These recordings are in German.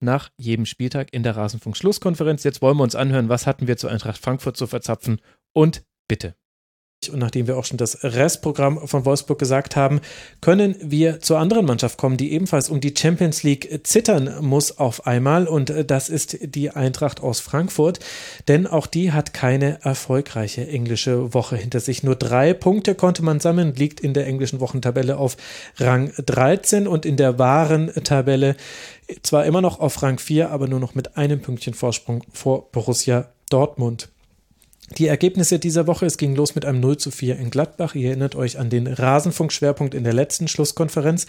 nach jedem Spieltag in der Rasenfunk-Schlusskonferenz. Jetzt wollen wir uns anhören, was hatten wir zu Eintracht Frankfurt zu verzapfen und bitte. Und nachdem wir auch schon das Restprogramm von Wolfsburg gesagt haben, können wir zur anderen Mannschaft kommen, die ebenfalls um die Champions League zittern muss auf einmal. Und das ist die Eintracht aus Frankfurt. Denn auch die hat keine erfolgreiche englische Woche hinter sich. Nur drei Punkte konnte man sammeln, liegt in der englischen Wochentabelle auf Rang 13 und in der wahren Tabelle zwar immer noch auf Rang 4, aber nur noch mit einem Pünktchen Vorsprung vor Borussia Dortmund. Die Ergebnisse dieser Woche, es ging los mit einem 0 zu 4 in Gladbach. Ihr erinnert euch an den Rasenfunk-Schwerpunkt in der letzten Schlusskonferenz.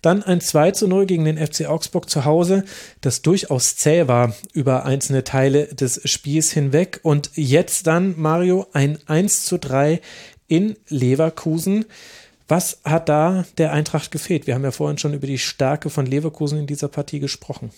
Dann ein 2 zu 0 gegen den FC Augsburg zu Hause, das durchaus zäh war über einzelne Teile des Spiels hinweg. Und jetzt dann, Mario, ein 1 zu 3 in Leverkusen. Was hat da der Eintracht gefehlt? Wir haben ja vorhin schon über die Stärke von Leverkusen in dieser Partie gesprochen.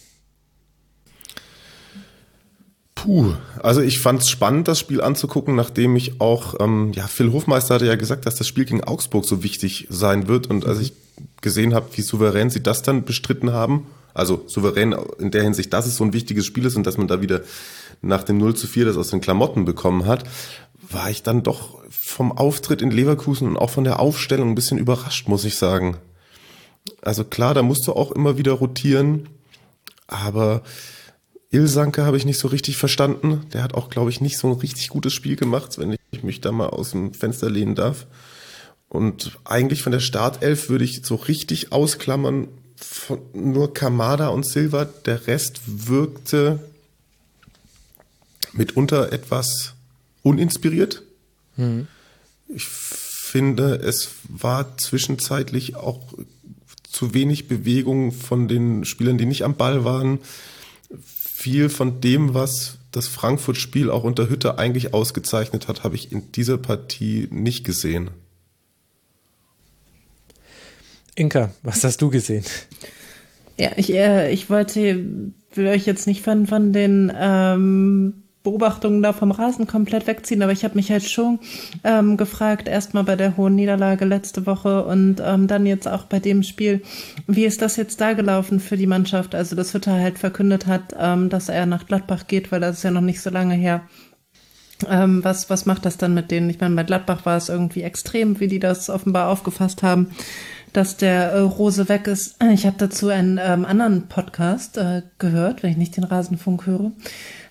Puh, also ich fand es spannend, das Spiel anzugucken, nachdem ich auch, ähm, ja, Phil Hofmeister hatte ja gesagt, dass das Spiel gegen Augsburg so wichtig sein wird. Und als ich gesehen habe, wie souverän sie das dann bestritten haben, also souverän in der Hinsicht, dass es so ein wichtiges Spiel ist und dass man da wieder nach dem 0 zu 4 das aus den Klamotten bekommen hat, war ich dann doch vom Auftritt in Leverkusen und auch von der Aufstellung ein bisschen überrascht, muss ich sagen. Also klar, da musst du auch immer wieder rotieren, aber Ilsanke habe ich nicht so richtig verstanden. Der hat auch, glaube ich, nicht so ein richtig gutes Spiel gemacht, wenn ich mich da mal aus dem Fenster lehnen darf. Und eigentlich von der Startelf würde ich so richtig ausklammern, von nur Kamada und Silva. Der Rest wirkte mitunter etwas uninspiriert. Mhm. Ich finde, es war zwischenzeitlich auch zu wenig Bewegung von den Spielern, die nicht am Ball waren. Viel von dem, was das Frankfurt-Spiel auch unter Hütte eigentlich ausgezeichnet hat, habe ich in dieser Partie nicht gesehen. Inka, was hast du gesehen? Ja, ich, äh, ich wollte, will euch jetzt nicht von, von den ähm, Beobachtungen da vom Rasen komplett wegziehen, aber ich habe mich halt schon ähm, gefragt, erstmal bei der hohen Niederlage letzte Woche und ähm, dann jetzt auch bei dem Spiel, wie ist das jetzt da gelaufen für die Mannschaft? Also, dass Hütter halt verkündet hat, ähm, dass er nach Gladbach geht, weil das ist ja noch nicht so lange her. Ähm, was, was macht das dann mit denen? Ich meine, bei Gladbach war es irgendwie extrem, wie die das offenbar aufgefasst haben dass der äh, Rose weg ist. Ich habe dazu einen ähm, anderen Podcast äh, gehört, wenn ich nicht den Rasenfunk höre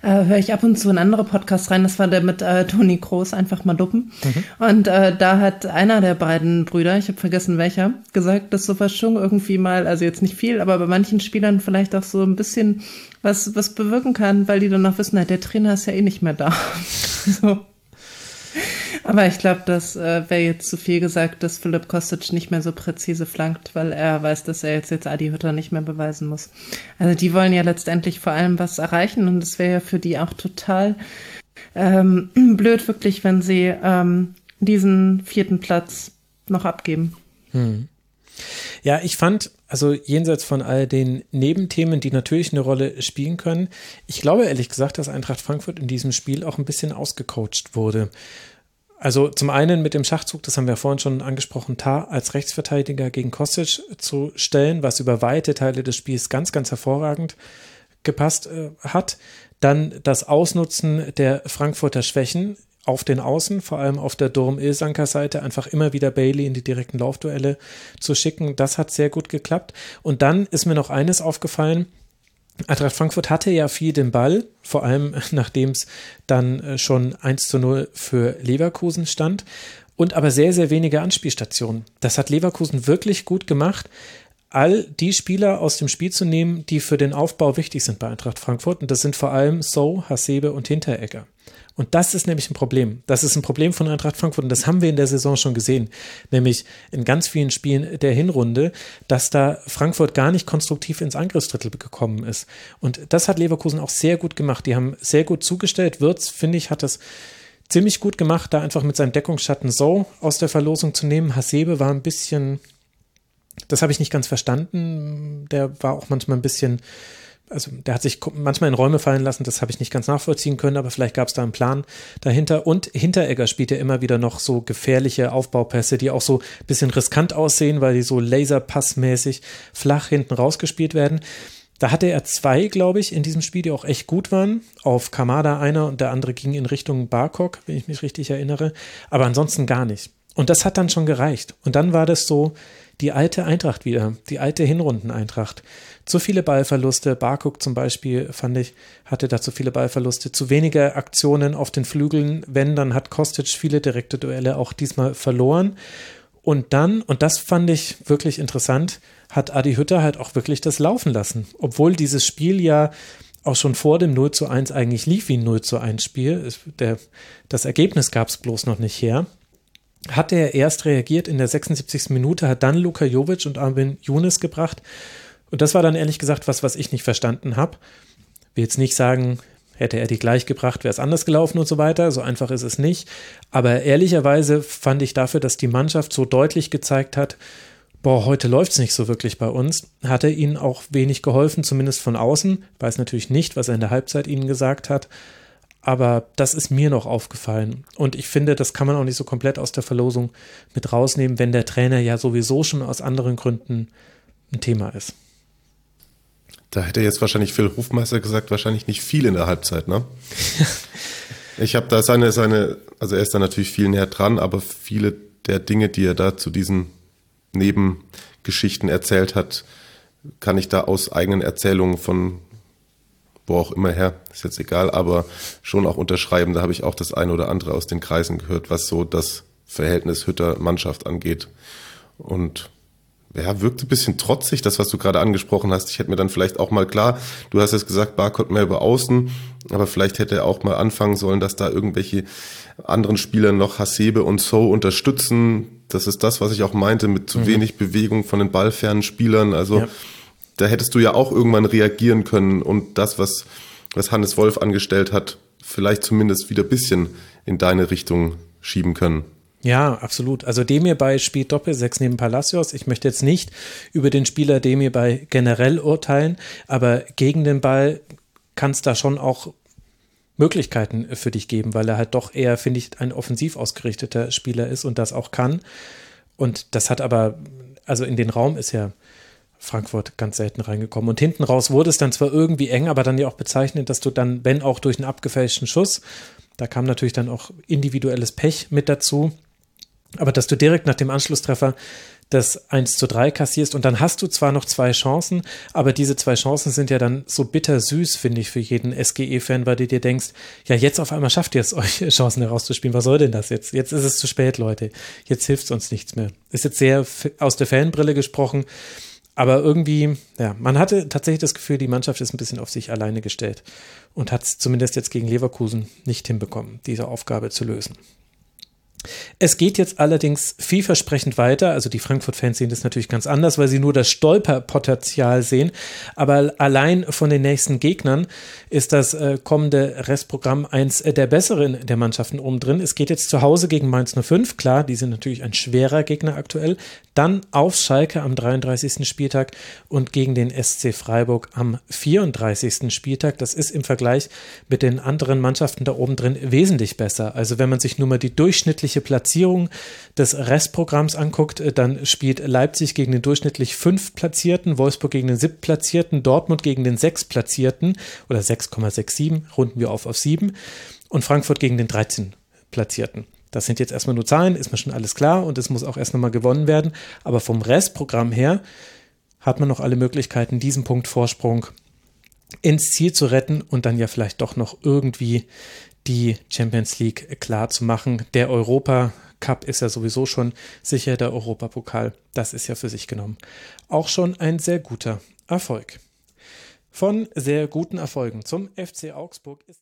äh, höre ich ab und zu in andere Podcasts rein. Das war der mit äh, Toni Kroos, einfach mal duppen. Mhm. Und äh, da hat einer der beiden Brüder, ich habe vergessen welcher, gesagt, dass sowas schon irgendwie mal, also jetzt nicht viel, aber bei manchen Spielern vielleicht auch so ein bisschen was, was bewirken kann, weil die dann auch wissen, der Trainer ist ja eh nicht mehr da. so. Aber ich glaube, das äh, wäre jetzt zu viel gesagt, dass Philipp Kostic nicht mehr so präzise flankt, weil er weiß, dass er jetzt, jetzt Adi Hütter nicht mehr beweisen muss. Also die wollen ja letztendlich vor allem was erreichen und es wäre ja für die auch total ähm, blöd, wirklich, wenn sie ähm, diesen vierten Platz noch abgeben. Hm. Ja, ich fand, also jenseits von all den Nebenthemen, die natürlich eine Rolle spielen können, ich glaube ehrlich gesagt, dass Eintracht Frankfurt in diesem Spiel auch ein bisschen ausgecoacht wurde. Also zum einen mit dem Schachzug, das haben wir vorhin schon angesprochen, Tar als Rechtsverteidiger gegen Kostic zu stellen, was über weite Teile des Spiels ganz, ganz hervorragend gepasst äh, hat. Dann das Ausnutzen der Frankfurter Schwächen auf den Außen, vor allem auf der Durm-Ilsanker-Seite, einfach immer wieder Bailey in die direkten Laufduelle zu schicken. Das hat sehr gut geklappt. Und dann ist mir noch eines aufgefallen, Eintracht Frankfurt hatte ja viel den Ball, vor allem nachdem es dann äh, schon 1 zu 0 für Leverkusen stand und aber sehr, sehr wenige Anspielstationen. Das hat Leverkusen wirklich gut gemacht. all die Spieler aus dem Spiel zu nehmen, die für den Aufbau wichtig sind bei Eintracht Frankfurt. Und das sind vor allem So, Hasebe und Hinteregger. Und das ist nämlich ein Problem. Das ist ein Problem von Eintracht Frankfurt und das haben wir in der Saison schon gesehen. Nämlich in ganz vielen Spielen der Hinrunde, dass da Frankfurt gar nicht konstruktiv ins Angriffsdrittel gekommen ist. Und das hat Leverkusen auch sehr gut gemacht. Die haben sehr gut zugestellt. Wirtz, finde ich, hat das ziemlich gut gemacht, da einfach mit seinem Deckungsschatten so aus der Verlosung zu nehmen. Hasebe war ein bisschen, das habe ich nicht ganz verstanden. Der war auch manchmal ein bisschen also der hat sich manchmal in Räume fallen lassen, das habe ich nicht ganz nachvollziehen können, aber vielleicht gab es da einen Plan dahinter. Und Hinteregger spielt ja immer wieder noch so gefährliche Aufbaupässe, die auch so ein bisschen riskant aussehen, weil die so laserpassmäßig flach hinten rausgespielt werden. Da hatte er zwei, glaube ich, in diesem Spiel, die auch echt gut waren. Auf Kamada einer und der andere ging in Richtung Barkok, wenn ich mich richtig erinnere. Aber ansonsten gar nicht. Und das hat dann schon gereicht. Und dann war das so die alte Eintracht wieder, die alte Hinrunden-Eintracht. Zu viele Ballverluste. Barkuk zum Beispiel, fand ich, hatte da zu viele Ballverluste. Zu wenige Aktionen auf den Flügeln. Wenn, dann hat Kostic viele direkte Duelle auch diesmal verloren. Und dann, und das fand ich wirklich interessant, hat Adi Hütter halt auch wirklich das laufen lassen. Obwohl dieses Spiel ja auch schon vor dem 0 zu 1 eigentlich lief wie ein 0 zu 1 Spiel. Das Ergebnis gab es bloß noch nicht her hat er erst reagiert in der 76. Minute, hat dann Luka Jovic und Armin Younes gebracht. Und das war dann ehrlich gesagt was, was ich nicht verstanden habe. Will jetzt nicht sagen, hätte er die gleich gebracht, wäre es anders gelaufen und so weiter. So einfach ist es nicht. Aber ehrlicherweise fand ich dafür, dass die Mannschaft so deutlich gezeigt hat, boah, heute läuft es nicht so wirklich bei uns, hat er ihnen auch wenig geholfen, zumindest von außen. Weiß natürlich nicht, was er in der Halbzeit ihnen gesagt hat. Aber das ist mir noch aufgefallen. Und ich finde, das kann man auch nicht so komplett aus der Verlosung mit rausnehmen, wenn der Trainer ja sowieso schon aus anderen Gründen ein Thema ist. Da hätte jetzt wahrscheinlich Phil Hofmeister gesagt, wahrscheinlich nicht viel in der Halbzeit, ne? ich habe da seine, seine, also er ist da natürlich viel näher dran, aber viele der Dinge, die er da zu diesen Nebengeschichten erzählt hat, kann ich da aus eigenen Erzählungen von wo auch immer her, ist jetzt egal, aber schon auch unterschreiben. Da habe ich auch das eine oder andere aus den Kreisen gehört, was so das Verhältnis Hütter-Mannschaft angeht. Und ja, wirkte ein bisschen trotzig, das, was du gerade angesprochen hast. Ich hätte mir dann vielleicht auch mal klar, du hast jetzt gesagt, Barcode mehr über außen, aber vielleicht hätte er auch mal anfangen sollen, dass da irgendwelche anderen Spieler noch Hasebe und So unterstützen. Das ist das, was ich auch meinte, mit zu mhm. wenig Bewegung von den ballfernen Spielern. Also ja da hättest du ja auch irgendwann reagieren können und das, was, was Hannes Wolf angestellt hat, vielleicht zumindest wieder ein bisschen in deine Richtung schieben können. Ja, absolut. Also Demir bei spielt Doppelsechs neben Palacios. Ich möchte jetzt nicht über den Spieler Demir bei generell urteilen, aber gegen den Ball kann es da schon auch Möglichkeiten für dich geben, weil er halt doch eher, finde ich, ein offensiv ausgerichteter Spieler ist und das auch kann. Und das hat aber, also in den Raum ist ja Frankfurt ganz selten reingekommen. Und hinten raus wurde es dann zwar irgendwie eng, aber dann ja auch bezeichnet, dass du dann, wenn auch durch einen abgefälschten Schuss, da kam natürlich dann auch individuelles Pech mit dazu, aber dass du direkt nach dem Anschlusstreffer das 1 zu 3 kassierst und dann hast du zwar noch zwei Chancen, aber diese zwei Chancen sind ja dann so bitter süß, finde ich, für jeden SGE-Fan, weil du dir denkst, ja, jetzt auf einmal schafft ihr es, euch Chancen herauszuspielen. Was soll denn das jetzt? Jetzt ist es zu spät, Leute. Jetzt hilft es uns nichts mehr. Ist jetzt sehr aus der Fanbrille gesprochen aber irgendwie, ja, man hatte tatsächlich das Gefühl, die Mannschaft ist ein bisschen auf sich alleine gestellt und hat es zumindest jetzt gegen Leverkusen nicht hinbekommen, diese Aufgabe zu lösen. Es geht jetzt allerdings vielversprechend weiter. Also die Frankfurt-Fans sehen das natürlich ganz anders, weil sie nur das Stolperpotenzial sehen. Aber allein von den nächsten Gegnern ist das äh, kommende Restprogramm eins der besseren der Mannschaften oben drin. Es geht jetzt zu Hause gegen Mainz 05. Klar, die sind natürlich ein schwerer Gegner aktuell. Dann auf Schalke am 33. Spieltag und gegen den SC Freiburg am 34. Spieltag. Das ist im Vergleich mit den anderen Mannschaften da oben drin wesentlich besser. Also wenn man sich nur mal die durchschnittliche durchschnittliche Platzierung des Restprogramms anguckt, äh, dann spielt Leipzig gegen den durchschnittlich fünf Platzierten, Wolfsburg gegen den siebten Platzierten, Dortmund gegen den sechs Platzierten oder 6,67, runden wir auf auf sieben und Frankfurt gegen den 13 Platzierten. Das sind jetzt erstmal nur Zahlen, ist mir schon alles klar und es muss auch erst nochmal gewonnen werden. Aber vom Restprogramm her hat man noch alle Möglichkeiten, diesen Punkt Vorsprung ins Ziel zu retten und dann ja vielleicht doch noch irgendwie die Champions League klar zu machen. Der Europa Cup ist ja sowieso schon sicher, der Europapokal, das ist ja für sich genommen. Auch schon ein sehr guter Erfolg. Von sehr guten Erfolgen zum FC Augsburg ist